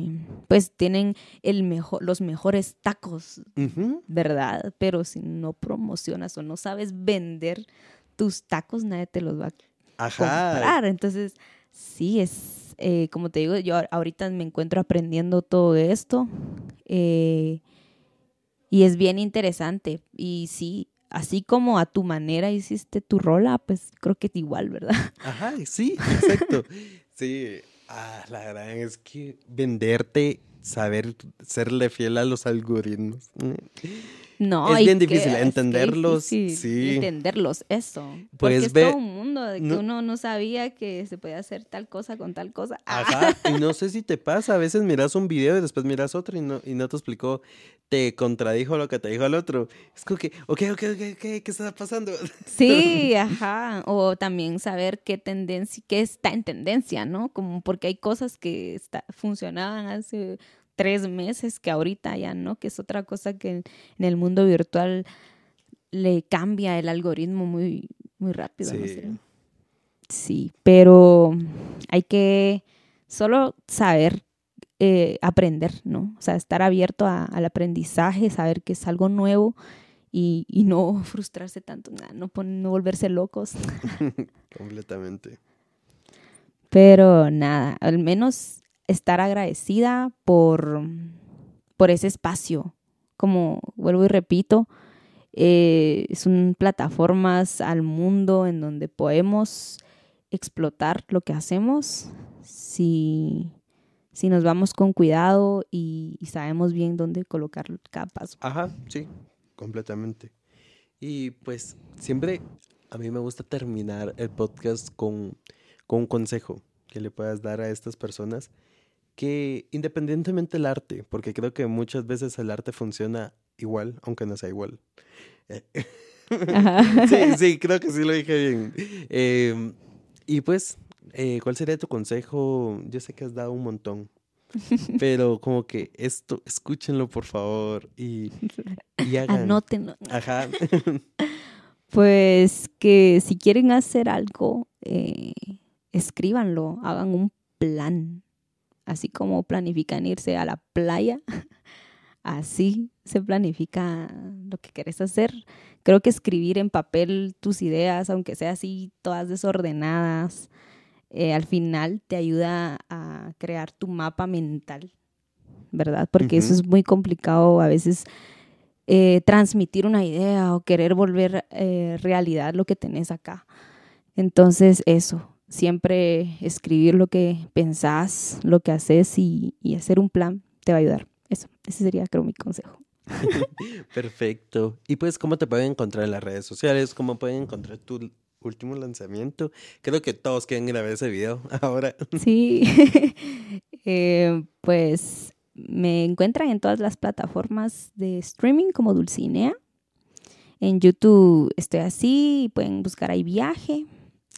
pues tienen el mejor, los mejores tacos. ¿verdad? Pero si no promocionas o no sabes vender tus tacos, nadie te los va a Ajá. comprar. Entonces, sí, es, eh, como te digo, yo ahorita me encuentro aprendiendo todo esto eh, y es bien interesante. Y sí, así como a tu manera hiciste tu rola, pues creo que es igual, ¿verdad? Ajá, sí, exacto. Sí, ah, la verdad es que venderte, saber serle fiel a los algoritmos. No, Es bien difícil que entenderlos, difícil sí. Entenderlos, eso. Pues Porque es todo un mundo de que no- uno no sabía que se podía hacer tal cosa con tal cosa. Ajá, y no sé si te pasa, a veces miras un video y después miras otro y no, y no te explicó, te contradijo lo que te dijo el otro. Es como que, ok, ok, ok, ¿qué está pasando? Sí, ajá. O también saber qué tendencia, qué está en tendencia, ¿no? Como porque hay cosas que está- funcionaban hace tres meses que ahorita ya no, que es otra cosa que en, en el mundo virtual le cambia el algoritmo muy, muy rápido. no Sí. sé. Sí, pero hay que solo saber eh, aprender, ¿no? O sea, estar abierto a- al aprendizaje, saber que es algo nuevo y, y no frustrarse tanto, nah, no, no volverse locos. Completamente. Pero nada, al menos estar agradecida por, por ese espacio. Como vuelvo y repito, eh, son plataformas al mundo en donde podemos explotar lo que hacemos si, si nos vamos con cuidado y, sabemos bien dónde colocar cada paso. Ajá, sí, completamente. Y pues siempre a mí me gusta terminar el podcast con, con un consejo que le puedas dar a estas personas que independientemente del arte, porque creo que muchas veces el arte funciona igual, aunque no sea igual. Eh, Ajá. sí, sí, creo que sí lo dije bien. Eh, y pues, eh, ¿cuál sería tu consejo? Yo sé que has dado un montón, pero como que esto, escúchenlo por favor y, y hagan. Anótenlo. Ajá. Pues que si quieren hacer algo, eh, escríbanlo, hagan un plan. Así como planifican irse a la playa, así se planifica lo que querés hacer. Creo que escribir en papel tus ideas, aunque sea así todas desordenadas, eh, al final te ayuda a crear tu mapa mental, ¿verdad? Porque eso es muy complicado a veces eh, transmitir una idea o querer volver eh, realidad lo que tenés acá. Entonces, eso, siempre escribir lo que pensás, lo que haces y, y hacer un plan te va a ayudar. Eso, ese sería, creo, mi consejo. Perfecto. Y pues, ¿cómo te pueden encontrar en las redes sociales? ¿Cómo pueden encontrar tu último lanzamiento? Creo que todos quieren ver ese video ahora. Sí, Eh, pues me encuentran en todas las plataformas de streaming como Dulcinea. En YouTube estoy así, pueden buscar ahí Viaje.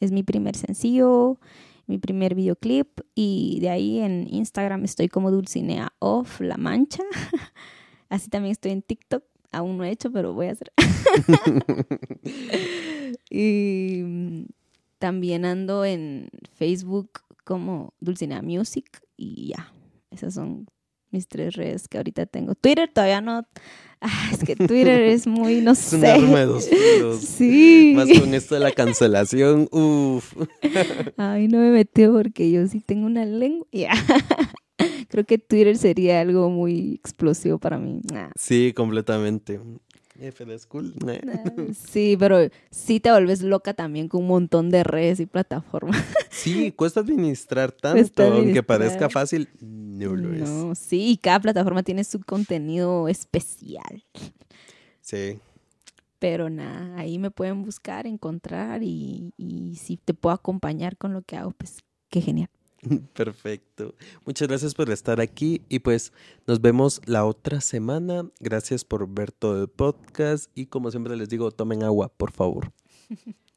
Es mi primer sencillo, mi primer videoclip. Y de ahí en Instagram estoy como Dulcinea Off La Mancha. Así también estoy en TikTok. Aún no he hecho, pero voy a hacer. y mm, también ando en Facebook como Dulcinea Music y ya. Esas son mis tres redes que ahorita tengo. Twitter todavía no. Ah, es que Twitter es muy, no Es un sé. arma de dos filos. Sí. Más con esto de la cancelación. Uf. Ay, no me metió porque yo sí tengo una lengua. Creo que Twitter sería algo muy explosivo para mí. Nah. Sí, completamente. F de school. Sí, pero sí te vuelves loca también con un montón de redes y plataformas. Sí, cuesta administrar tanto, Cuesta aunque parezca fácil, no lo es. No, sí, y cada plataforma tiene su contenido especial. Sí. Pero nada, ahí me pueden buscar, encontrar y, y si te puedo acompañar con lo que hago, pues qué genial. Perfecto. Muchas gracias por estar aquí y pues nos vemos la otra semana. Gracias por ver todo el podcast y como siempre les digo, tomen agua, por favor.